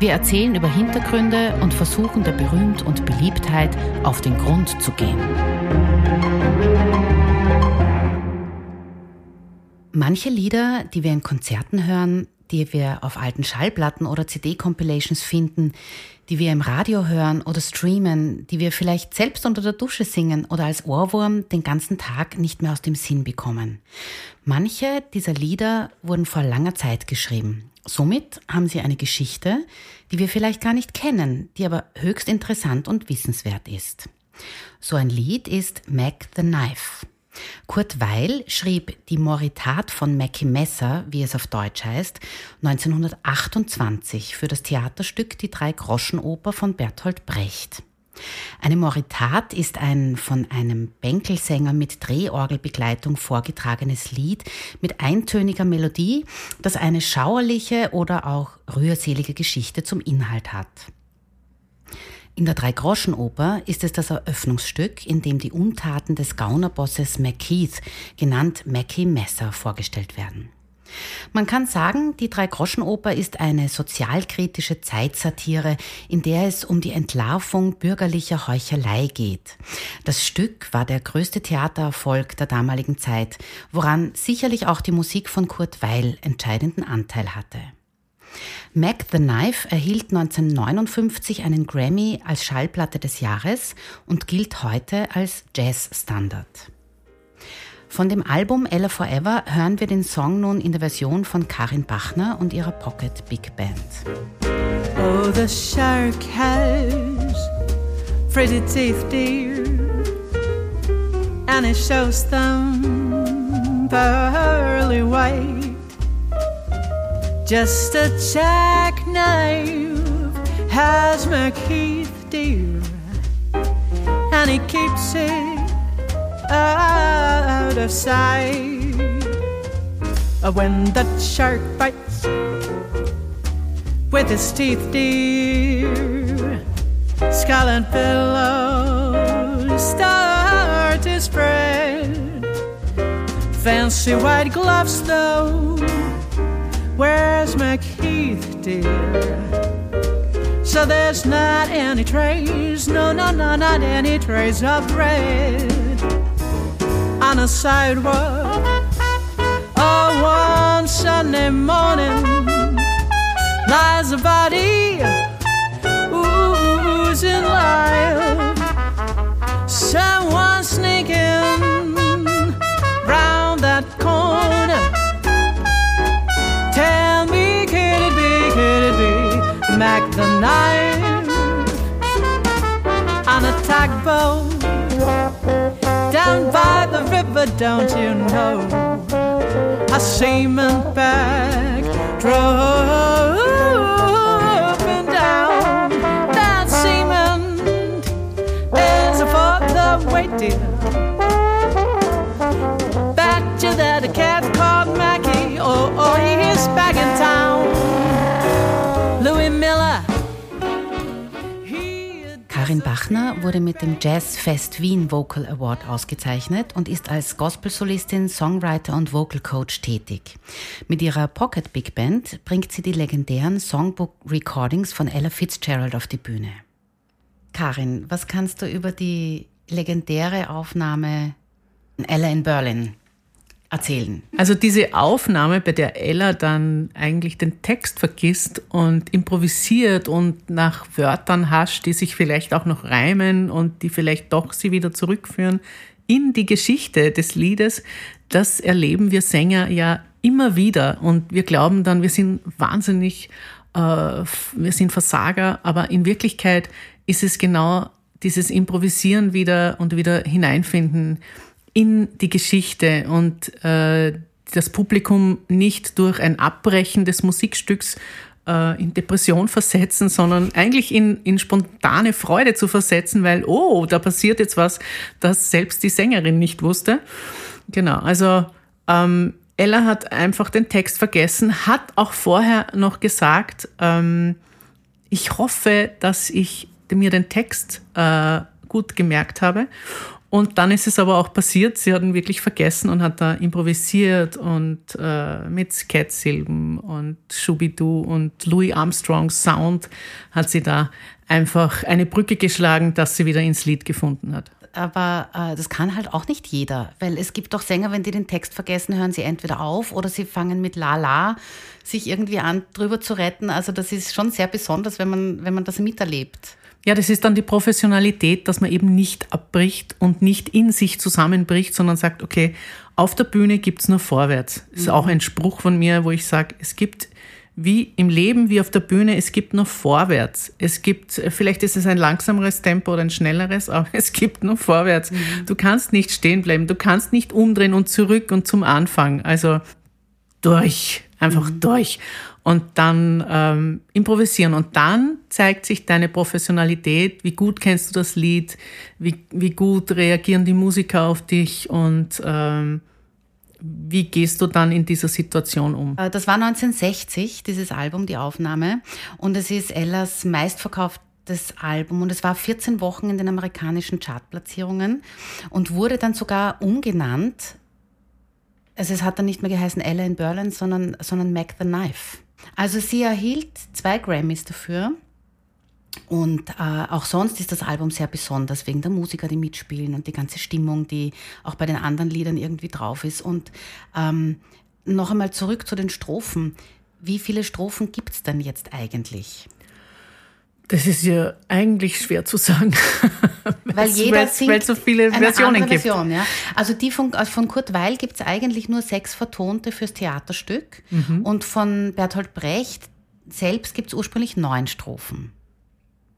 Wir erzählen über Hintergründe und versuchen der Berühmt und Beliebtheit auf den Grund zu gehen. Manche Lieder, die wir in Konzerten hören, die wir auf alten Schallplatten oder CD-Compilations finden, die wir im Radio hören oder streamen, die wir vielleicht selbst unter der Dusche singen oder als Ohrwurm den ganzen Tag nicht mehr aus dem Sinn bekommen. Manche dieser Lieder wurden vor langer Zeit geschrieben. Somit haben sie eine Geschichte, die wir vielleicht gar nicht kennen, die aber höchst interessant und wissenswert ist. So ein Lied ist Mac the Knife. Kurt Weil schrieb die Moritat von Mackie Messer, wie es auf Deutsch heißt, 1928 für das Theaterstück Die Drei-Groschen-Oper von Bertolt Brecht. Eine Moritat ist ein von einem Bänkelsänger mit Drehorgelbegleitung vorgetragenes Lied mit eintöniger Melodie, das eine schauerliche oder auch rührselige Geschichte zum Inhalt hat. In der Dreigroschenoper ist es das Eröffnungsstück, in dem die Untaten des Gaunerbosses McKeith, genannt Mackie Messer, vorgestellt werden. Man kann sagen, die Dreigroschenoper ist eine sozialkritische Zeitsatire, in der es um die Entlarvung bürgerlicher Heuchelei geht. Das Stück war der größte Theatererfolg der damaligen Zeit, woran sicherlich auch die Musik von Kurt Weil entscheidenden Anteil hatte. Mac the Knife erhielt 1959 einen Grammy als Schallplatte des Jahres und gilt heute als Jazzstandard. Von dem Album Ella Forever hören wir den Song nun in der Version von Karin Bachner und ihrer Pocket Big Band. Oh, the shark has pretty teeth, dear, and it shows them pearly white. Just a jackknife has McKeith dear, and he keeps it out of sight. Uh, when the shark bites with his teeth, dear, skull and billows start to spread. Fancy white gloves, though Where's McKeith, dear? So there's not any trace, no, no, no, not any trace of red on a sidewalk. Oh, one Sunday morning lies a body oozing life. Someone sneaking round that corner. Tell me, could it be, could it be Mac the knife on a tugboat down by the river, don't you know? A back drove and down. That seaman is for the dear. Karin Bachner wurde mit dem Jazz Fest Wien Vocal Award ausgezeichnet und ist als Gospelsolistin, Songwriter und Vocal Coach tätig. Mit ihrer Pocket Big Band bringt sie die legendären Songbook Recordings von Ella Fitzgerald auf die Bühne. Karin, was kannst du über die legendäre Aufnahme Ella in Berlin erzählen. Also diese Aufnahme, bei der Ella dann eigentlich den Text vergisst und improvisiert und nach Wörtern hascht, die sich vielleicht auch noch reimen und die vielleicht doch sie wieder zurückführen in die Geschichte des Liedes, das erleben wir Sänger ja immer wieder und wir glauben dann, wir sind wahnsinnig, äh, wir sind Versager, aber in Wirklichkeit ist es genau dieses Improvisieren wieder und wieder hineinfinden in die Geschichte und äh, das Publikum nicht durch ein Abbrechen des Musikstücks äh, in Depression versetzen, sondern eigentlich in, in spontane Freude zu versetzen, weil, oh, da passiert jetzt was, das selbst die Sängerin nicht wusste. Genau, also ähm, Ella hat einfach den Text vergessen, hat auch vorher noch gesagt, ähm, ich hoffe, dass ich mir den Text äh, gut gemerkt habe. Und dann ist es aber auch passiert, sie hat ihn wirklich vergessen und hat da improvisiert und äh, mit Scat-Silben und Shubidu und Louis Armstrongs Sound hat sie da einfach eine Brücke geschlagen, dass sie wieder ins Lied gefunden hat. Aber äh, das kann halt auch nicht jeder, weil es gibt doch Sänger, wenn die den Text vergessen, hören sie entweder auf oder sie fangen mit La La sich irgendwie an, drüber zu retten. Also das ist schon sehr besonders, wenn man, wenn man das miterlebt. Ja, das ist dann die Professionalität, dass man eben nicht abbricht und nicht in sich zusammenbricht, sondern sagt, okay, auf der Bühne gibt es nur vorwärts. Das ist mhm. auch ein Spruch von mir, wo ich sage, es gibt wie im Leben, wie auf der Bühne, es gibt nur vorwärts. Es gibt, vielleicht ist es ein langsameres Tempo oder ein schnelleres, aber es gibt nur vorwärts. Mhm. Du kannst nicht stehen bleiben, du kannst nicht umdrehen und zurück und zum Anfang. Also durch, einfach mhm. durch und dann ähm, improvisieren. Und dann zeigt sich deine Professionalität, wie gut kennst du das Lied, wie, wie gut reagieren die Musiker auf dich und ähm, wie gehst du dann in dieser Situation um? Äh, das war 1960, dieses Album, die Aufnahme. Und es ist Ellas meistverkauftes Album und es war 14 Wochen in den amerikanischen Chartplatzierungen und wurde dann sogar umgenannt. Also es hat dann nicht mehr geheißen Ella in Berlin, sondern, sondern Mac the Knife. Also sie erhielt zwei Grammys dafür. Und äh, auch sonst ist das Album sehr besonders, wegen der Musiker, die mitspielen und die ganze Stimmung, die auch bei den anderen Liedern irgendwie drauf ist. Und ähm, noch einmal zurück zu den Strophen. Wie viele Strophen gibt es denn jetzt eigentlich? Das ist ja eigentlich schwer zu sagen. weil jeder weil, singt weil so viele Versionen gibt. Version, ja. Also die von, also von Kurt Weil gibt es eigentlich nur sechs vertonte fürs Theaterstück. Mhm. Und von Bertolt Brecht selbst gibt es ursprünglich neun Strophen.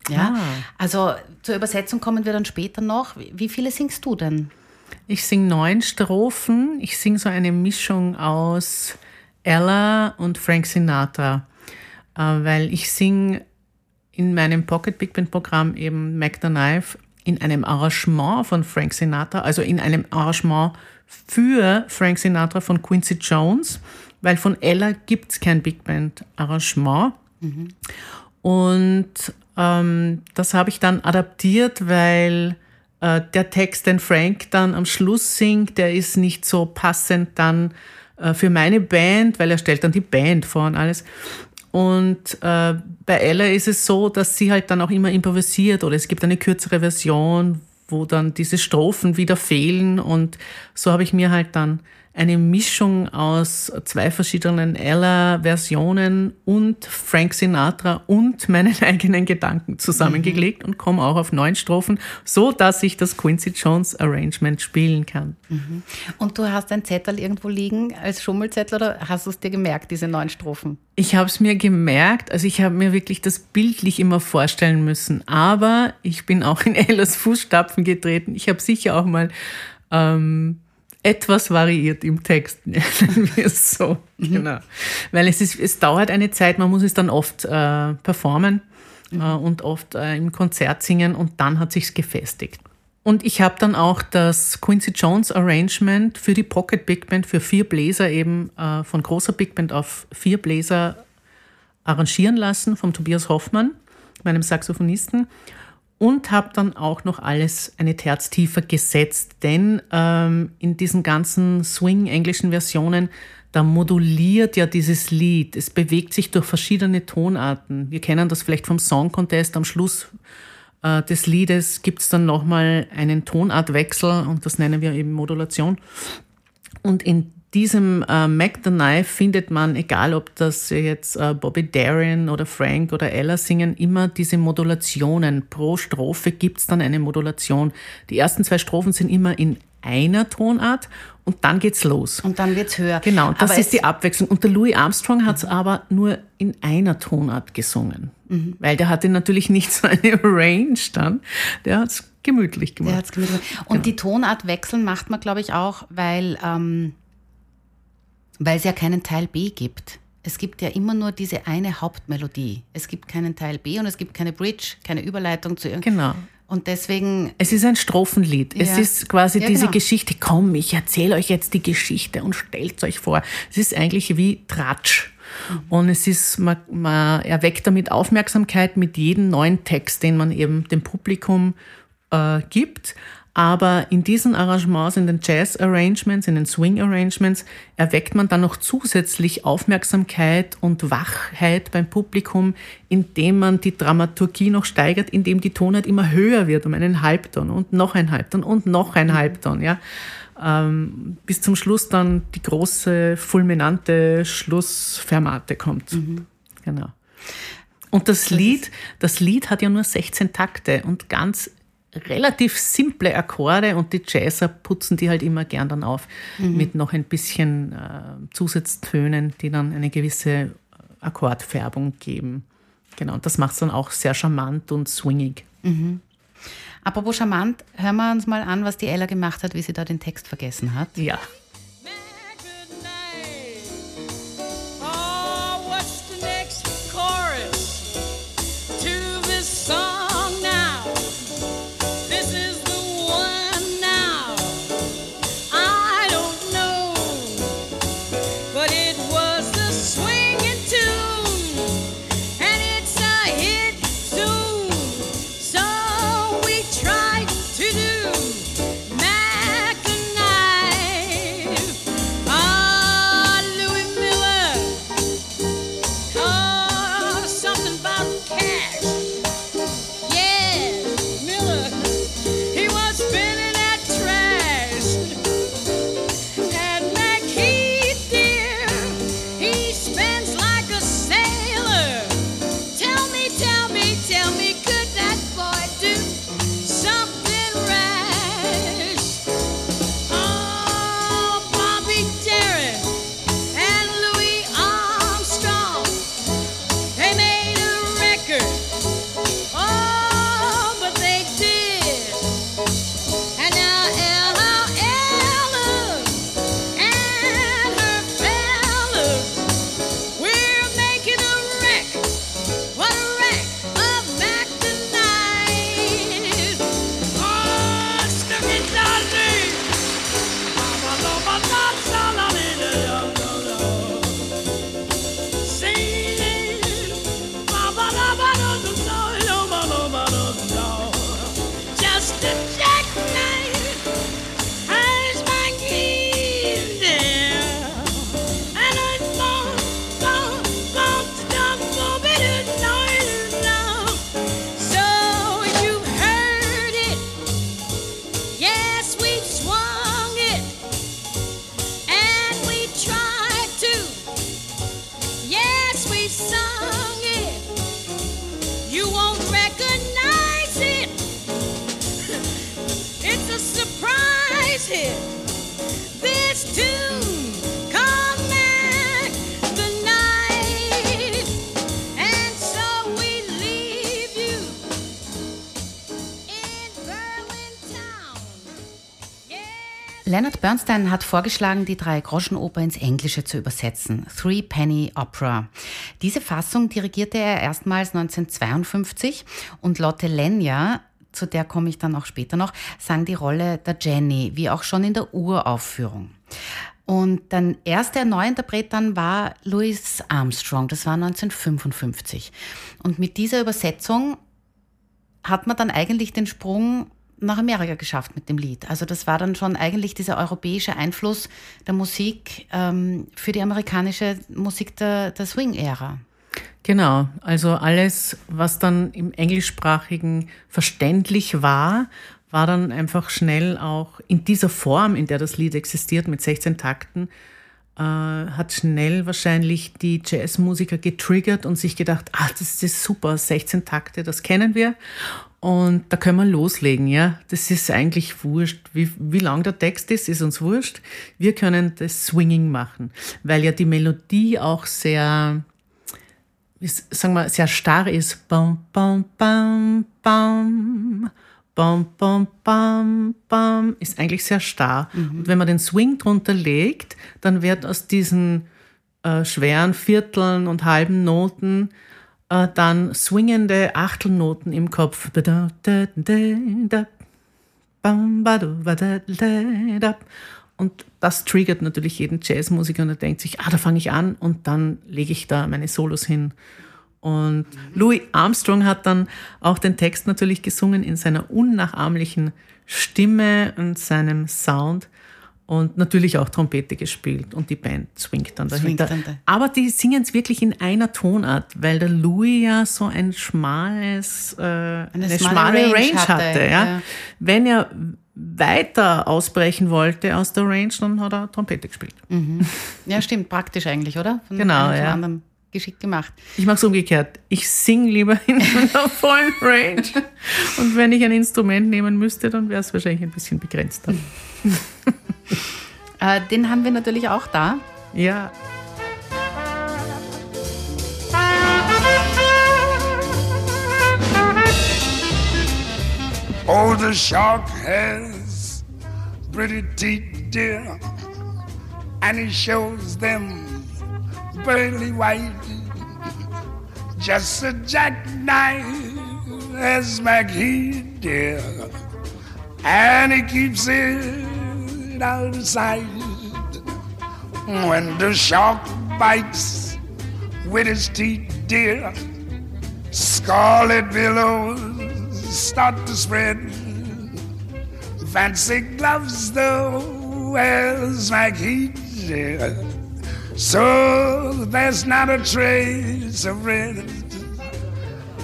Ja. Ah. Also zur Übersetzung kommen wir dann später noch. Wie viele singst du denn? Ich singe neun Strophen. Ich singe so eine Mischung aus Ella und Frank Sinatra, äh, weil ich singe in meinem Pocket Big Band Programm eben Mac the Knife in einem Arrangement von Frank Sinatra, also in einem Arrangement für Frank Sinatra von Quincy Jones, weil von Ella gibt es kein Big Band Arrangement. Mhm. Und ähm, das habe ich dann adaptiert, weil äh, der Text, den Frank dann am Schluss singt, der ist nicht so passend dann äh, für meine Band, weil er stellt dann die Band vor und alles. Und äh, bei Ella ist es so, dass sie halt dann auch immer improvisiert oder es gibt eine kürzere Version, wo dann diese Strophen wieder fehlen. Und so habe ich mir halt dann eine Mischung aus zwei verschiedenen Ella-Versionen und Frank Sinatra und meinen eigenen Gedanken zusammengelegt mhm. und komme auch auf neun Strophen, so dass ich das Quincy Jones Arrangement spielen kann. Mhm. Und du hast ein Zettel irgendwo liegen als Schummelzettel oder hast du es dir gemerkt, diese neun Strophen? Ich habe es mir gemerkt, also ich habe mir wirklich das bildlich immer vorstellen müssen, aber ich bin auch in Ellas Fußstapfen getreten. Ich habe sicher auch mal ähm, etwas variiert im Text, nennen wir es so. Mhm. Genau. Weil es, ist, es dauert eine Zeit, man muss es dann oft äh, performen mhm. äh, und oft äh, im Konzert singen und dann hat sich's gefestigt. Und ich habe dann auch das Quincy Jones Arrangement für die Pocket Big Band für vier Bläser eben äh, von großer Big Band auf vier Bläser arrangieren lassen vom Tobias Hoffmann, meinem Saxophonisten und habe dann auch noch alles eine Terz tiefer gesetzt, denn ähm, in diesen ganzen Swing-englischen Versionen, da moduliert ja dieses Lied. Es bewegt sich durch verschiedene Tonarten. Wir kennen das vielleicht vom Song Contest. Am Schluss äh, des Liedes gibt es dann nochmal einen Tonartwechsel und das nennen wir eben Modulation. Und in diesem äh, Mac the Knife findet man, egal ob das jetzt äh, Bobby Darin oder Frank oder Ella singen, immer diese Modulationen. Pro Strophe gibt's dann eine Modulation. Die ersten zwei Strophen sind immer in einer Tonart und dann geht's los. Und dann wird's höher. Genau, das aber ist die Abwechslung. Und der Louis Armstrong hat's mhm. aber nur in einer Tonart gesungen, mhm. weil der hatte natürlich nicht so eine Range dann. Der hat's gemütlich gemacht. Der hat's gemütlich. Und genau. die Tonart wechseln macht man, glaube ich, auch, weil ähm weil es ja keinen Teil B gibt. es gibt ja immer nur diese eine Hauptmelodie. Es gibt keinen Teil B und es gibt keine Bridge, keine Überleitung zu irgendwas. Genau. Und deswegen. Es ist ein Strophenlied. Ja. Es ist quasi ja, diese genau. Geschichte. Komm, ich erzähle euch jetzt die Geschichte und stellt euch vor. Es ist eigentlich wie Tratsch. Mhm. Und es ist, man, man erweckt damit Aufmerksamkeit mit jedem neuen Text, den man eben dem Publikum äh, gibt. Aber in diesen Arrangements, in den Jazz-Arrangements, in den Swing-Arrangements, erweckt man dann noch zusätzlich Aufmerksamkeit und Wachheit beim Publikum, indem man die Dramaturgie noch steigert, indem die Tonheit immer höher wird, um einen Halbton und noch ein Halbton und noch ein Halbton, ja. Ähm, bis zum Schluss dann die große, fulminante Schlussfermate kommt. Mhm. Genau. Und das Lied, das Lied hat ja nur 16 Takte und ganz relativ simple Akkorde und die Jazzer putzen die halt immer gern dann auf mhm. mit noch ein bisschen äh, Zusatztönen, die dann eine gewisse Akkordfärbung geben. Genau, und das macht es dann auch sehr charmant und swingig. Mhm. Apropos charmant, hören wir uns mal an, was die Ella gemacht hat, wie sie da den Text vergessen hat. Ja. Leonard Bernstein hat vorgeschlagen, die Drei-Groschen-Oper ins Englische zu übersetzen. Three Penny Opera. Diese Fassung dirigierte er erstmals 1952 und Lotte Lenya, zu der komme ich dann auch später noch, sang die Rolle der Jenny, wie auch schon in der Uraufführung. Und dann erster Neuinterpret dann war Louis Armstrong, das war 1955. Und mit dieser Übersetzung hat man dann eigentlich den Sprung nach Amerika geschafft mit dem Lied. Also das war dann schon eigentlich dieser europäische Einfluss der Musik ähm, für die amerikanische Musik der, der Swing-Ära. Genau, also alles, was dann im englischsprachigen verständlich war, war dann einfach schnell auch in dieser Form, in der das Lied existiert, mit 16 Takten, äh, hat schnell wahrscheinlich die Jazzmusiker getriggert und sich gedacht, ah, das ist super, 16 Takte, das kennen wir. Und da können wir loslegen, ja. Das ist eigentlich wurscht. Wie, wie lang der Text ist, ist uns wurscht. Wir können das Swinging machen, weil ja die Melodie auch sehr, sagen wir, sehr starr ist. Bam, bam, bam, bam. Bam, bam, bam, bam, ist eigentlich sehr starr. Mhm. Und wenn man den Swing drunter legt, dann wird aus diesen äh, schweren Vierteln und halben Noten äh, dann swingende Achtelnoten im Kopf. Und das triggert natürlich jeden Jazzmusiker und er denkt sich, ah, da fange ich an und dann lege ich da meine Solos hin. Und Louis Armstrong hat dann auch den Text natürlich gesungen in seiner unnachahmlichen Stimme und seinem Sound und natürlich auch Trompete gespielt und die Band swingt dann dahinter. Swingt dann da. Aber die singen es wirklich in einer Tonart, weil der Louis ja so ein schmales, äh, eine, eine schmale, Range, Range hatte. hatte ja. ja. Wenn er weiter ausbrechen wollte aus der Range, dann hat er Trompete gespielt. Mhm. Ja, stimmt, praktisch eigentlich, oder? Von genau, ja. Anderen geschickt gemacht. Ich mache es umgekehrt. Ich singe lieber in einer vollen Range. Und wenn ich ein Instrument nehmen müsste, dann wäre es wahrscheinlich ein bisschen begrenzter. äh, den haben wir natürlich auch da. Ja. Oh, the shark has pretty teeth, dear, and he shows them pearly white, just a jackknife as McGee, dear, and he keeps it out of sight. When the shark bites with his teeth, dear, scarlet billows start to spread. Fancy gloves, though, as McGee, dear. So there's not a trace of red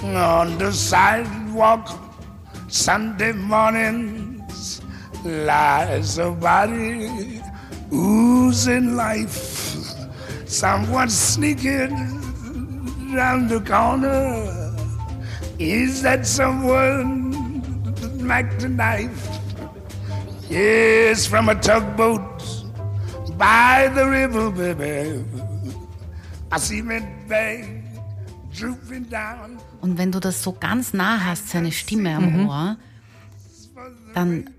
on the sidewalk. Sunday mornings lies a body oozing life. Someone sneaking round the corner. Is that someone like the knife? Yes, from a tugboat by the river, baby. I see me bag drooping down. Und wenn du das so ganz nah hast, seine Stimme am mhm. Ohr, dann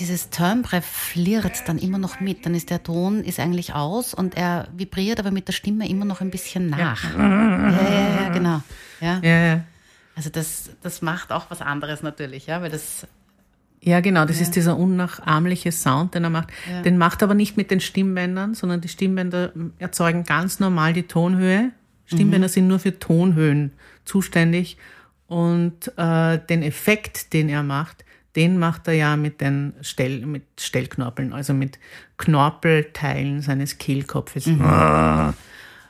dieses Timbre flirrt dann immer noch mit. Dann ist der Ton ist eigentlich aus und er vibriert aber mit der Stimme immer noch ein bisschen nach. Ja, ja, ja, ja genau. Ja. Ja. Also das, das macht auch was anderes natürlich, ja, weil das ja, genau, das ja. ist dieser unnachahmliche Sound, den er macht. Ja. Den macht er aber nicht mit den Stimmbändern, sondern die Stimmbänder erzeugen ganz normal die Tonhöhe. Stimmbänder mhm. sind nur für Tonhöhen zuständig. Und äh, den Effekt, den er macht, den macht er ja mit den Stell, mit Stellknorpeln, also mit Knorpelteilen seines Kehlkopfes. Mhm. Ah.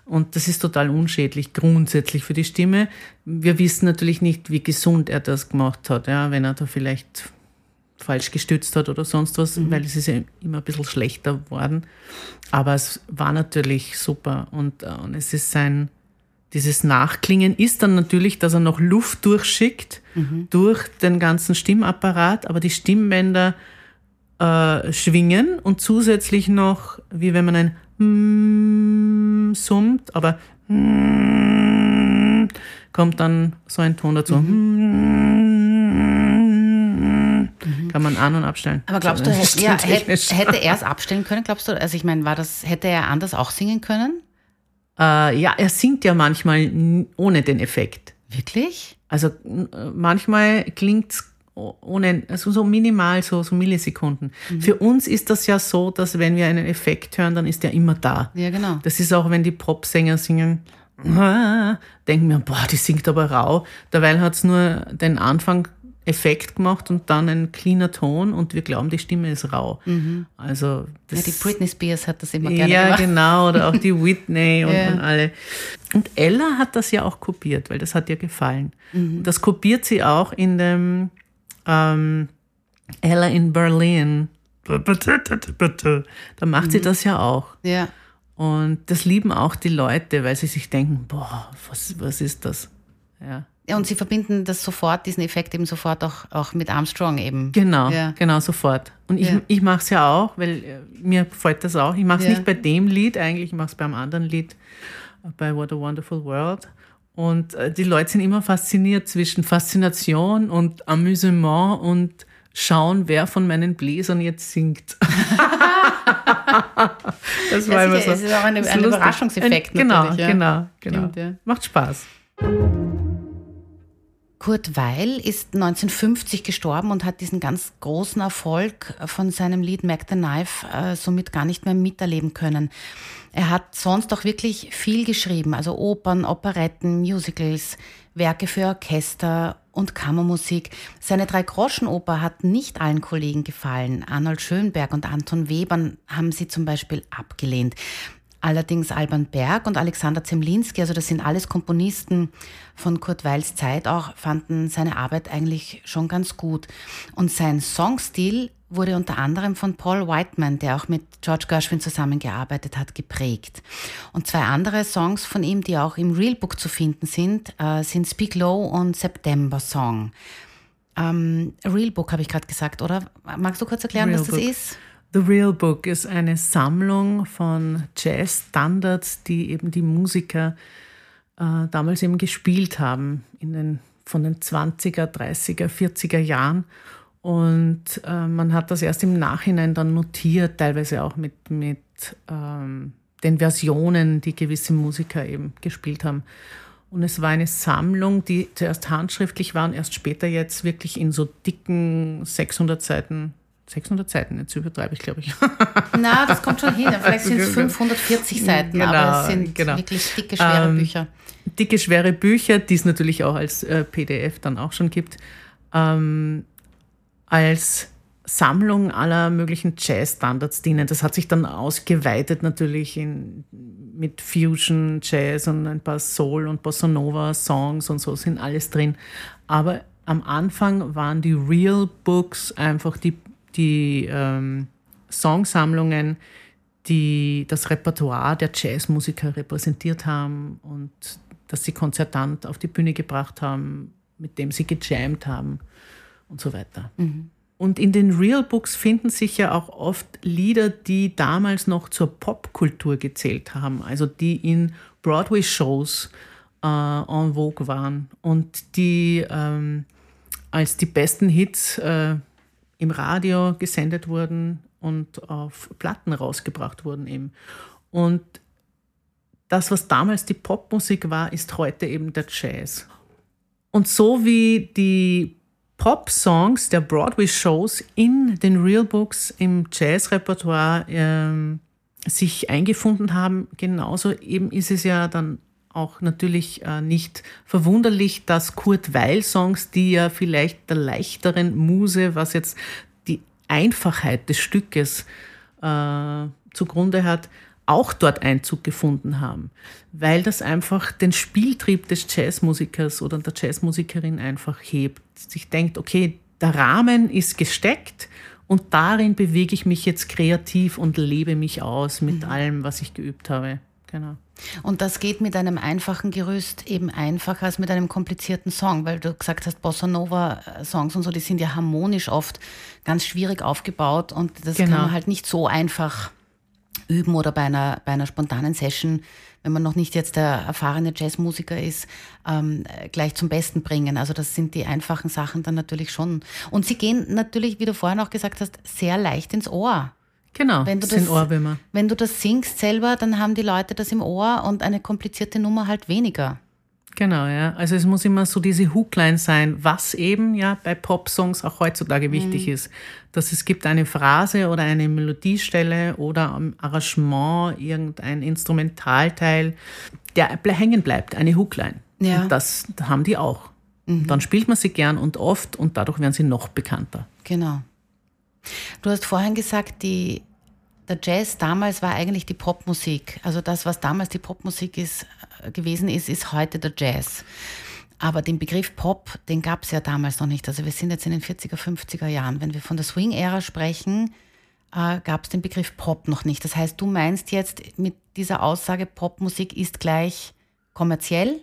Und das ist total unschädlich grundsätzlich für die Stimme. Wir wissen natürlich nicht, wie gesund er das gemacht hat. Ja, wenn er da vielleicht falsch gestützt hat oder sonst was, mhm. weil es ist ja immer ein bisschen schlechter geworden. Aber es war natürlich super und, äh, und es ist sein, dieses Nachklingen ist dann natürlich, dass er noch Luft durchschickt mhm. durch den ganzen Stimmapparat, aber die Stimmbänder äh, schwingen und zusätzlich noch, wie wenn man ein mm summt, aber mm kommt dann so ein Ton dazu. Mhm. Kann man an- und abstellen. Aber glaubst du, hätte, ja, hätte, er es abstellen können? Glaubst du, also ich meine, war das, hätte er anders auch singen können? Äh, ja, er singt ja manchmal ohne den Effekt. Wirklich? Also manchmal klingt es ohne, also so minimal, so, so Millisekunden. Mhm. Für uns ist das ja so, dass wenn wir einen Effekt hören, dann ist der immer da. Ja, genau. Das ist auch, wenn die Popsänger singen, denken wir, boah, die singt aber rau. Derweil hat es nur den Anfang Effekt gemacht und dann ein cleaner Ton und wir glauben, die Stimme ist rau. Mhm. Also ja, die Britney Spears hat das immer gerne ja, gemacht. Ja, genau, oder auch die Whitney und, ja. und, alle. Und Ella hat das ja auch kopiert, weil das hat ihr gefallen. Mhm. Das kopiert sie auch in dem ähm, Ella in Berlin. Da macht mhm. sie das ja auch. Ja. Und das lieben auch die Leute, weil sie sich denken, boah, was, was ist das? Ja. Und Sie verbinden das sofort, diesen Effekt eben sofort auch, auch mit Armstrong eben. Genau, ja. genau, sofort. Und ich, ja. ich mache es ja auch, weil äh, mir gefällt das auch. Ich mache es ja. nicht bei dem Lied eigentlich, ich mache es beim anderen Lied, bei What a Wonderful World. Und äh, die Leute sind immer fasziniert zwischen Faszination und Amüsement und schauen, wer von meinen Bläsern jetzt singt. das war ja, immer so. Es ist auch ein, ein Überraschungseffekt. Ein, genau, genau, genau. Stimmt, ja. Macht Spaß. Kurt Weil ist 1950 gestorben und hat diesen ganz großen Erfolg von seinem Lied Mac the Knife äh, somit gar nicht mehr miterleben können. Er hat sonst auch wirklich viel geschrieben, also Opern, Operetten, Musicals, Werke für Orchester und Kammermusik. Seine Drei-Groschen-Oper hat nicht allen Kollegen gefallen. Arnold Schönberg und Anton Webern haben sie zum Beispiel abgelehnt. Allerdings Alban Berg und Alexander Zemlinski, also das sind alles Komponisten von Kurt Weils Zeit auch, fanden seine Arbeit eigentlich schon ganz gut. Und sein Songstil wurde unter anderem von Paul Whiteman, der auch mit George Gershwin zusammengearbeitet hat, geprägt. Und zwei andere Songs von ihm, die auch im Real Book zu finden sind, äh, sind Speak Low und September Song. Ähm, Real Book habe ich gerade gesagt, oder? Magst du kurz erklären, Real was das Book. ist? The Real Book ist eine Sammlung von Jazz-Standards, die eben die Musiker äh, damals eben gespielt haben, in den, von den 20er, 30er, 40er Jahren. Und äh, man hat das erst im Nachhinein dann notiert, teilweise auch mit, mit ähm, den Versionen, die gewisse Musiker eben gespielt haben. Und es war eine Sammlung, die zuerst handschriftlich war und erst später jetzt wirklich in so dicken 600 Seiten 600 Seiten, jetzt übertreibe ich, glaube ich. Na, das kommt schon hin. Vielleicht sind es 540 Seiten, genau, aber es sind genau. wirklich dicke, schwere ähm, Bücher. Dicke, schwere Bücher, die es natürlich auch als äh, PDF dann auch schon gibt. Ähm, als Sammlung aller möglichen Jazz-Standards dienen. Das hat sich dann ausgeweitet natürlich in, mit Fusion, Jazz und ein paar Soul- und Bossa Nova-Songs und so sind alles drin. Aber am Anfang waren die Real Books einfach die die ähm, Songsammlungen, die das Repertoire der Jazzmusiker repräsentiert haben und das sie konzertant auf die Bühne gebracht haben, mit dem sie gejammt haben und so weiter. Mhm. Und in den Real Books finden sich ja auch oft Lieder, die damals noch zur Popkultur gezählt haben, also die in Broadway-Shows äh, en vogue waren und die ähm, als die besten Hits äh, im Radio gesendet wurden und auf Platten rausgebracht wurden eben. Und das, was damals die Popmusik war, ist heute eben der Jazz. Und so wie die Pop-Songs der Broadway-Shows in den Real Books im Jazz-Repertoire ähm, sich eingefunden haben, genauso eben ist es ja dann auch natürlich äh, nicht verwunderlich, dass Kurt Weil-Songs, die ja vielleicht der leichteren Muse, was jetzt die Einfachheit des Stückes äh, zugrunde hat, auch dort Einzug gefunden haben, weil das einfach den Spieltrieb des Jazzmusikers oder der Jazzmusikerin einfach hebt. Sich denkt, okay, der Rahmen ist gesteckt und darin bewege ich mich jetzt kreativ und lebe mich aus mit mhm. allem, was ich geübt habe. Genau. Und das geht mit einem einfachen Gerüst eben einfacher als mit einem komplizierten Song, weil du gesagt hast, Bossa Nova Songs und so, die sind ja harmonisch oft ganz schwierig aufgebaut und das genau. kann man halt nicht so einfach üben oder bei einer, bei einer spontanen Session, wenn man noch nicht jetzt der erfahrene Jazzmusiker ist, ähm, gleich zum Besten bringen. Also das sind die einfachen Sachen dann natürlich schon. Und sie gehen natürlich, wie du vorhin auch gesagt hast, sehr leicht ins Ohr. Genau, wenn du das, sind Ohrwürmer. Wenn du das singst selber, dann haben die Leute das im Ohr und eine komplizierte Nummer halt weniger. Genau, ja. Also es muss immer so diese Hookline sein, was eben ja bei Popsongs auch heutzutage mhm. wichtig ist. Dass es gibt eine Phrase oder eine Melodiestelle oder am Arrangement irgendein Instrumentalteil, der hängen bleibt, eine Hookline. Ja. Und das haben die auch. Mhm. Dann spielt man sie gern und oft und dadurch werden sie noch bekannter. Genau. Du hast vorhin gesagt, die, der Jazz damals war eigentlich die Popmusik. Also das, was damals die Popmusik ist, äh, gewesen ist, ist heute der Jazz. Aber den Begriff Pop, den gab es ja damals noch nicht. Also wir sind jetzt in den 40er, 50er Jahren. Wenn wir von der Swing-Ära sprechen, äh, gab es den Begriff Pop noch nicht. Das heißt, du meinst jetzt mit dieser Aussage, Popmusik ist gleich kommerziell?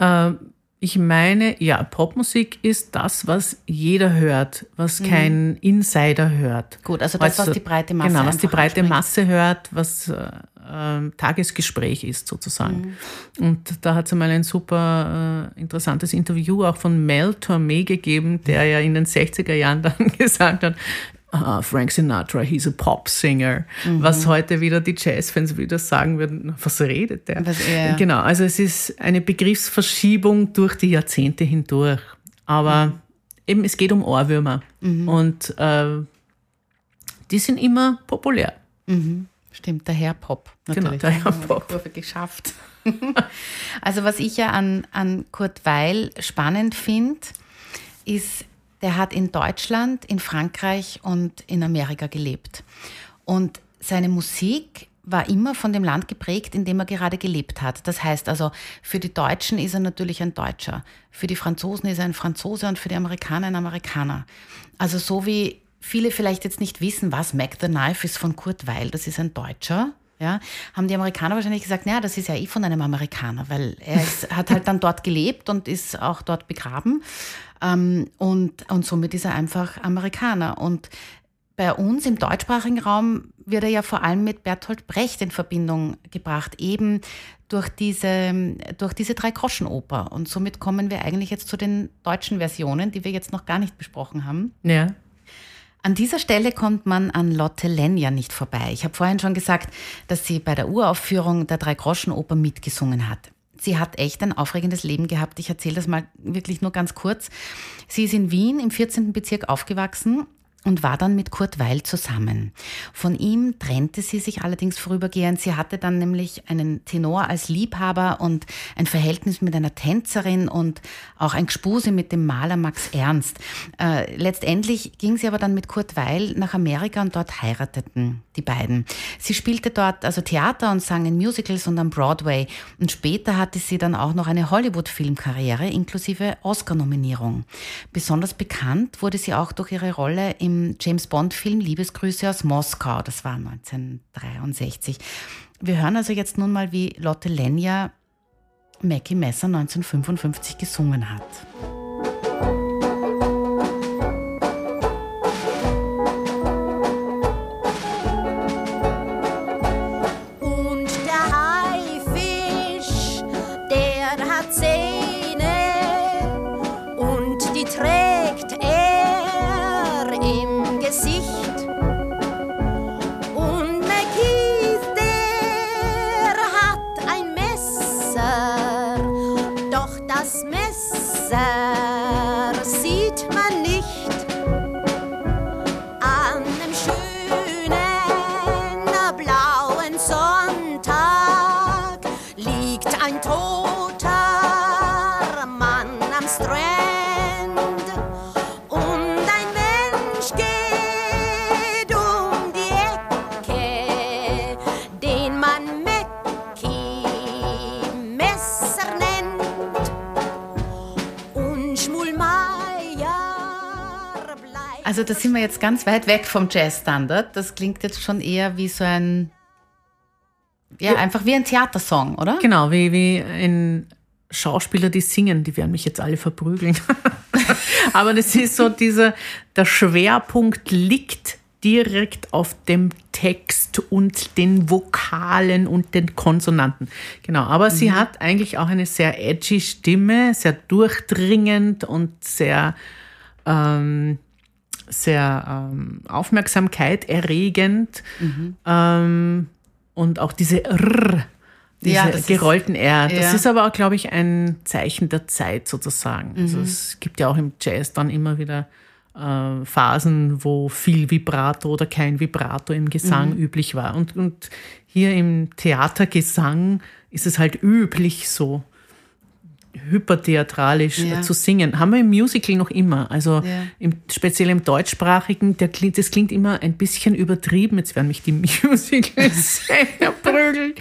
Ähm, Ich meine, ja, Popmusik ist das, was jeder hört, was mhm. kein Insider hört. Gut, also das, also, was die breite Masse Genau, was die breite anspricht. Masse hört, was äh, Tagesgespräch ist sozusagen. Mhm. Und da hat es einmal ein super äh, interessantes Interview auch von Mel Tormé gegeben, der ja in den 60er Jahren dann gesagt hat, uh, Frank Sinatra, he's a pop singer. Mhm. Was heute wieder die Jazzfans wieder sagen würden, was redet der? Was, ja. Genau, also es ist eine Begriffsverschiebung durch die Jahrzehnte hindurch. Aber mhm. eben, es geht um Ohrwürmer. Mhm. Und äh, die sind immer populär. Mhm. Stimmt, der Herr Pop. Natürlich. Genau, der Herr Pop. Kurve geschafft. also was ich ja an, an Kurt Weil spannend finde, ist, der hat in Deutschland, in Frankreich und in Amerika gelebt. Und seine Musik war immer von dem Land geprägt, in dem er gerade gelebt hat. Das heißt also, für die Deutschen ist er natürlich ein Deutscher, für die Franzosen ist er ein Franzose und für die Amerikaner ein Amerikaner. Also so wie viele vielleicht jetzt nicht wissen, was Mac the Knife ist von Kurt Weil, das ist ein Deutscher, ja, haben die Amerikaner wahrscheinlich gesagt, naja, das ist ja eh von einem Amerikaner, weil er ist, hat halt dann dort gelebt und ist auch dort begraben. Ähm, und, und somit ist er einfach Amerikaner. Und bei uns im deutschsprachigen Raum wird er ja vor allem mit Bertolt Brecht in Verbindung gebracht, eben durch diese, durch diese Drei-Groschen-Oper. Und somit kommen wir eigentlich jetzt zu den deutschen Versionen, die wir jetzt noch gar nicht besprochen haben. Ja. An dieser Stelle kommt man an Lotte Lenja nicht vorbei. Ich habe vorhin schon gesagt, dass sie bei der Uraufführung der Drei-Groschen-Oper mitgesungen hat sie hat echt ein aufregendes Leben gehabt. Ich erzähle das mal wirklich nur ganz kurz. Sie ist in Wien im 14. Bezirk aufgewachsen und war dann mit Kurt Weil zusammen. Von ihm trennte sie sich allerdings vorübergehend. Sie hatte dann nämlich einen Tenor als Liebhaber und ein Verhältnis mit einer Tänzerin und auch ein Gespuse mit dem Maler Max Ernst. Äh, letztendlich ging sie aber dann mit Kurt Weil nach Amerika und dort heirateten die beiden. Sie spielte dort also Theater und sang in Musicals und am Broadway und später hatte sie dann auch noch eine Hollywood-Filmkarriere inklusive Oscar-Nominierung. Besonders bekannt wurde sie auch durch ihre Rolle im James Bond-Film Liebesgrüße aus Moskau. Das war 1963. Wir hören also jetzt nun mal, wie Lotte Lenya Mackie Messer 1955 gesungen hat. Also da sind wir jetzt ganz weit weg vom Jazzstandard. Das klingt jetzt schon eher wie so ein, ja, ja. einfach wie ein Theatersong, oder? Genau, wie, wie ein Schauspieler, die singen, die werden mich jetzt alle verprügeln. Aber das ist so dieser, der Schwerpunkt liegt direkt auf dem Text und den Vokalen und den Konsonanten. Genau, aber mhm. sie hat eigentlich auch eine sehr edgy Stimme, sehr durchdringend und sehr ähm, sehr ähm, Aufmerksamkeit erregend. Mhm. Ähm, und auch diese Rrr, diese ja, gerollten R. Das ja. ist aber auch, glaube ich, ein Zeichen der Zeit sozusagen. Also mhm. Also es gibt ja auch im Jazz dann immer wieder äh, Phasen, wo viel Vibrato oder kein Vibrato im Gesang mhm. üblich war. Und, und hier im Theatergesang ist es halt üblich so hypertheatralisch ja. zu singen. Haben wir im Musical noch immer. Also ja. im, speziell im deutschsprachigen, der klingt, das klingt immer ein bisschen übertrieben. Jetzt werden mich die Musicals sehr prügeln.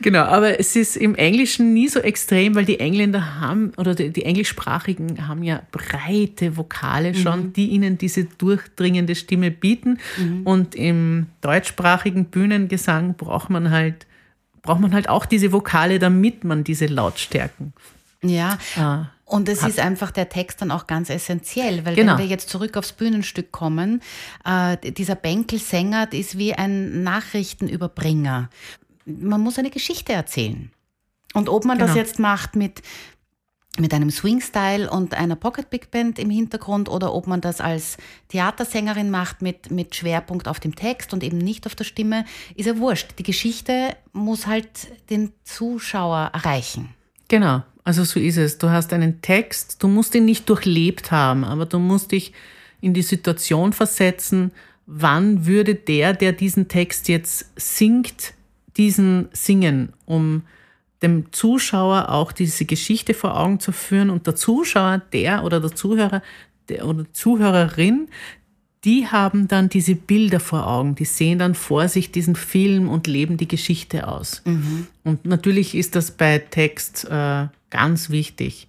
Genau, aber es ist im Englischen nie so extrem, weil die Engländer haben, oder die, die englischsprachigen haben ja breite Vokale schon, mhm. die ihnen diese durchdringende Stimme bieten. Mhm. Und im deutschsprachigen Bühnengesang braucht man halt braucht man halt auch diese Vokale, damit man diese Lautstärken ja. Ah. Und es hat. ist einfach der Text dann auch ganz essentiell, weil Genau. wenn wir jetzt zurück aufs Bühnenstück kommen, äh, dieser Bänkelsänger das ist wie ein Nachrichtenüberbringer. Man muss eine Geschichte erzählen. Und ob man das Genau. jetzt macht mit, mit einem Swing-Style und einer Pocket Big Band im Hintergrund oder ob man das als Theatersängerin macht mit, mit Schwerpunkt auf dem Text und eben nicht auf der Stimme, ist ja wurscht. Die Geschichte muss halt den Zuschauer erreichen. Genau, also so ist es. Du hast einen Text, du musst ihn nicht durchlebt haben, aber du musst dich in die Situation versetzen, wann würde der, der diesen Text jetzt singt, diesen singen, um dem Zuschauer auch diese Geschichte vor Augen zu führen und der Zuschauer, der oder der Zuhörer der, oder Zuhörerin, die haben dann diese Bilder vor Augen, die sehen dann vor sich diesen Film und leben die Geschichte aus. Und natürlich ist das bei Text äh, ganz wichtig.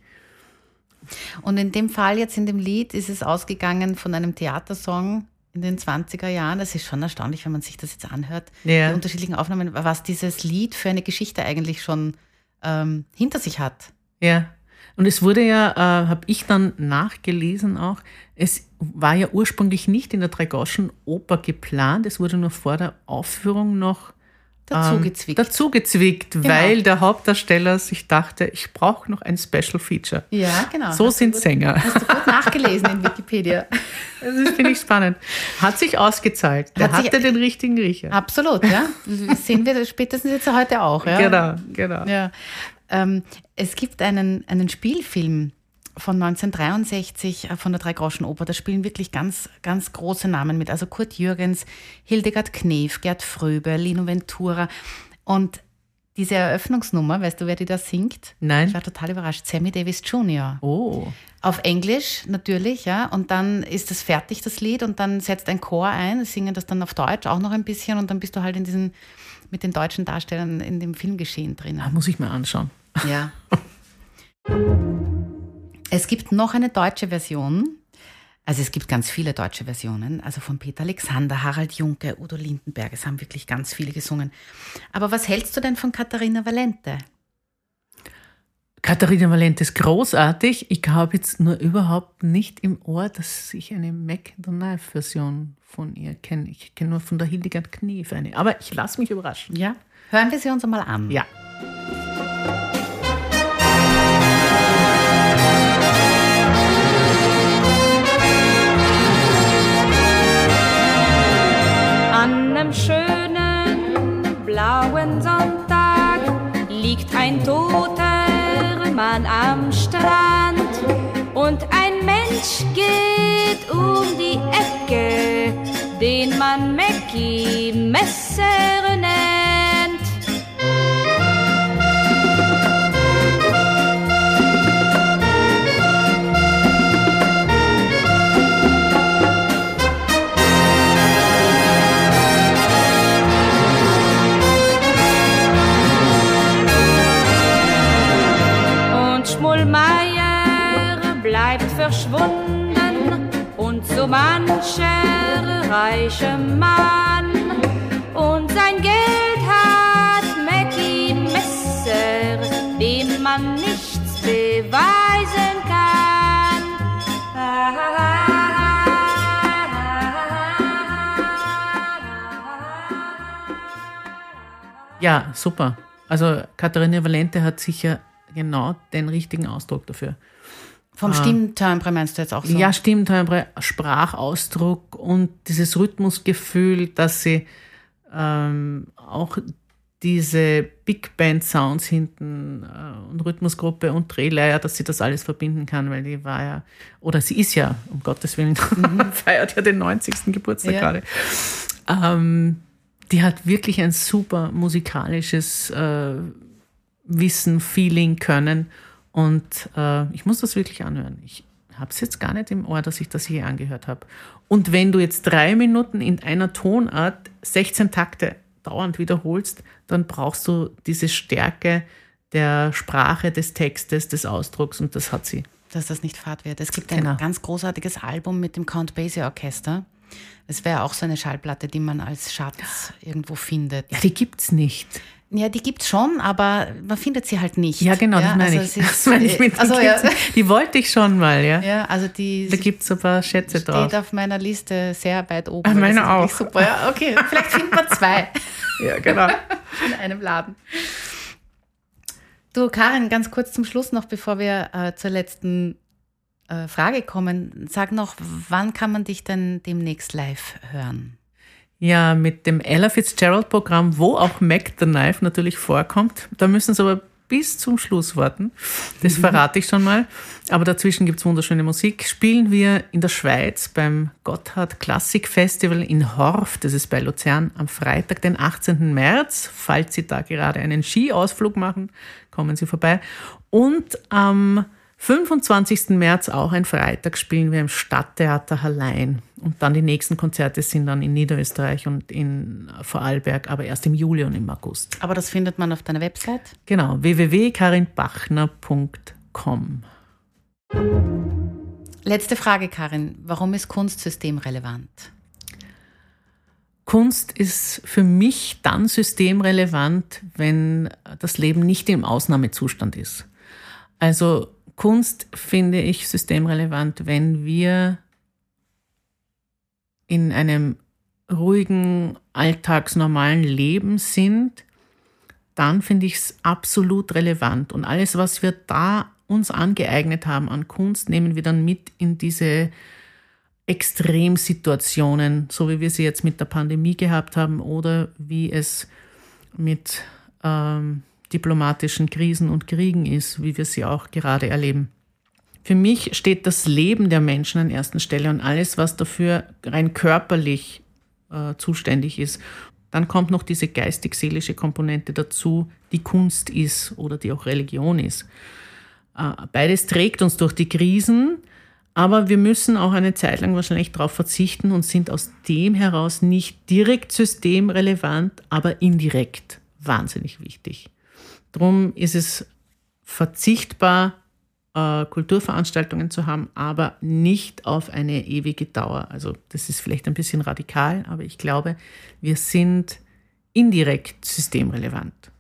Und in dem Fall jetzt in dem Lied ist es ausgegangen von einem Theatersong in den 20er Jahren. Das ist schon erstaunlich, wenn man sich das jetzt anhört. Ja. Die unterschiedlichen Aufnahmen, was dieses Lied für eine Geschichte eigentlich schon ähm, hinter sich hat. Ja. Und es wurde ja, äh, habe ich dann nachgelesen auch, es war ja ursprünglich nicht in der Dreigoschen Oper geplant, es wurde nur vor der Aufführung noch Dazu ähm, gezwickt. dazu gezwickt, weil der Hauptdarsteller sich dachte, ich brauche noch ein Special Feature. Ja, genau. So Hast sind gut, Sänger. Hast du gut nachgelesen in Wikipedia. Das finde ich, spannend. Hat sich ausgezahlt. Der Hat sich- hatte den richtigen Riecher. Absolut, ja. Sehen wir spätestens jetzt heute auch. Ja? Genau, genau. Ja. Ähm, es gibt einen, einen Spielfilm von 1963 äh, von der Dreigroschenoper. Da spielen wirklich ganz, ganz große Namen mit. Also Kurt Jürgens, Hildegard Knef, Gerd Fröbe, Lino Ventura. Und diese Eröffnungsnummer, weißt du, wer die da singt? Nein. Ich war total überrascht. Sammy Davis Jr. Oh, Auf Englisch natürlich, ja. Und dann ist das fertig, das Lied, und dann setzt ein Chor ein, singen das dann auf Deutsch auch noch ein bisschen und dann bist du halt in diesen, mit den deutschen Darstellern in dem Filmgeschehen drin. da muss ich mal anschauen. Ja. Es gibt noch eine deutsche Version. Also es gibt ganz viele deutsche Versionen, also von Peter Alexander, Harald Junke, Udo Lindenberg, es haben wirklich ganz viele gesungen. Aber was hältst du denn von Katharina Valente? Katharina Valente ist großartig. Ich habe jetzt nur überhaupt nicht im Ohr, dass ich eine Mac Knife-Version von ihr kenne. Ich kenne nur von der Hildegard Knef eine. Aber ich lasse mich überraschen. Ja. Hören wir sie uns einmal an. Ja. Schönen blauen Sonntag liegt ein toter Mann am Strand. Und ein Mensch geht um die Ecke, den man Mackie Messer verschwunden und so mancher reiche Mann. Und sein Geld hat Mackie Messer, dem man nichts beweisen kann. Ja, super. Also Katharina Valente hat sicher genau den richtigen Ausdruck dafür. Vom Stimmtimbre meinst du jetzt auch so? Ja, stimmt, Timbre, Sprachausdruck und dieses Rhythmusgefühl, dass sie ähm, auch diese Big Band Sounds hinten äh, und Rhythmusgruppe und Drehleier, dass sie das alles verbinden kann, weil die war ja, oder sie ist ja, um Gottes Willen, feiert ja den 90. Geburtstag Ja. gerade. Ähm, die hat wirklich ein super musikalisches äh, Wissen, Feeling, Können. Und äh, ich muss das wirklich anhören. Ich habe es jetzt gar nicht im Ohr, dass ich das je angehört habe. Und wenn du jetzt drei Minuten in einer Tonart 16 Takte dauernd wiederholst, dann brauchst du diese Stärke der Sprache, des Textes, des Ausdrucks und das hat sie. dass das nicht fad wird. Es gibt Genau. ein ganz großartiges Album mit dem Count Basie Orchester. Es wäre auch so eine Schallplatte, die man als Schatz irgendwo findet. Ja, die gibt's nicht. Ja, die gibt's schon, aber man findet sie halt nicht. Ja, genau, das meine also ich. ist- Das meine ich mit also, ja. Die wollte ich schon mal, ja. ja, also die Da gibt es ein paar Schätze steht drauf. auf meiner Liste sehr weit oben. Weil meine das ist wirklich auch. Super, ja, okay. Vielleicht finden wir zwei Ja, genau. in einem Laden. Du, Karin, ganz kurz zum Schluss noch, bevor wir äh, zur letzten äh, Frage kommen. Sag noch, wann kann man dich denn demnächst live hören? Ja, mit dem Ella Fitzgerald-Programm, wo auch Mac the Knife natürlich vorkommt. Da müssen Sie aber bis zum Schluss warten. Das verrate ich schon mal. Aber dazwischen gibt es wunderschöne Musik. Spielen wir in der Schweiz beim Gotthard Classic Festival in Horf, das ist bei Luzern, am Freitag, den 18. März. Falls Sie da gerade einen Skiausflug machen, kommen Sie vorbei. Und am 25. März, auch ein Freitag, spielen wir im Stadttheater Hallein. Und dann die nächsten Konzerte sind dann in Niederösterreich und in Vorarlberg, aber erst im Juli und im August. Aber das findet man auf deiner Website. Genau, www.karinbachner.com. Letzte Frage, Karin. Warum ist Kunst systemrelevant? Kunst ist für mich dann systemrelevant, wenn das Leben nicht im Ausnahmezustand ist. Also Kunst finde ich systemrelevant, wenn wir in einem ruhigen, alltagsnormalen Leben sind, dann finde ich es absolut relevant. Und alles, was wir da uns angeeignet haben an Kunst, nehmen wir dann mit in diese Extremsituationen, so wie wir sie jetzt mit der Pandemie gehabt haben oder wie es mit ähm, diplomatischen Krisen und Kriegen ist, wie wir sie auch gerade erleben. Für mich steht das Leben der Menschen an erster Stelle und alles, was dafür rein körperlich äh, zuständig ist. Dann kommt noch diese geistig-seelische Komponente dazu, die Kunst ist oder die auch Religion ist. Äh, beides trägt uns durch die Krisen, aber wir müssen auch eine Zeit lang wahrscheinlich darauf verzichten und sind aus dem heraus nicht direkt systemrelevant, aber indirekt wahnsinnig wichtig. Drum ist es verzichtbar, äh, Kulturveranstaltungen zu haben, aber nicht auf eine ewige Dauer. Also das ist vielleicht ein bisschen radikal, aber ich glaube, wir sind indirekt systemrelevant.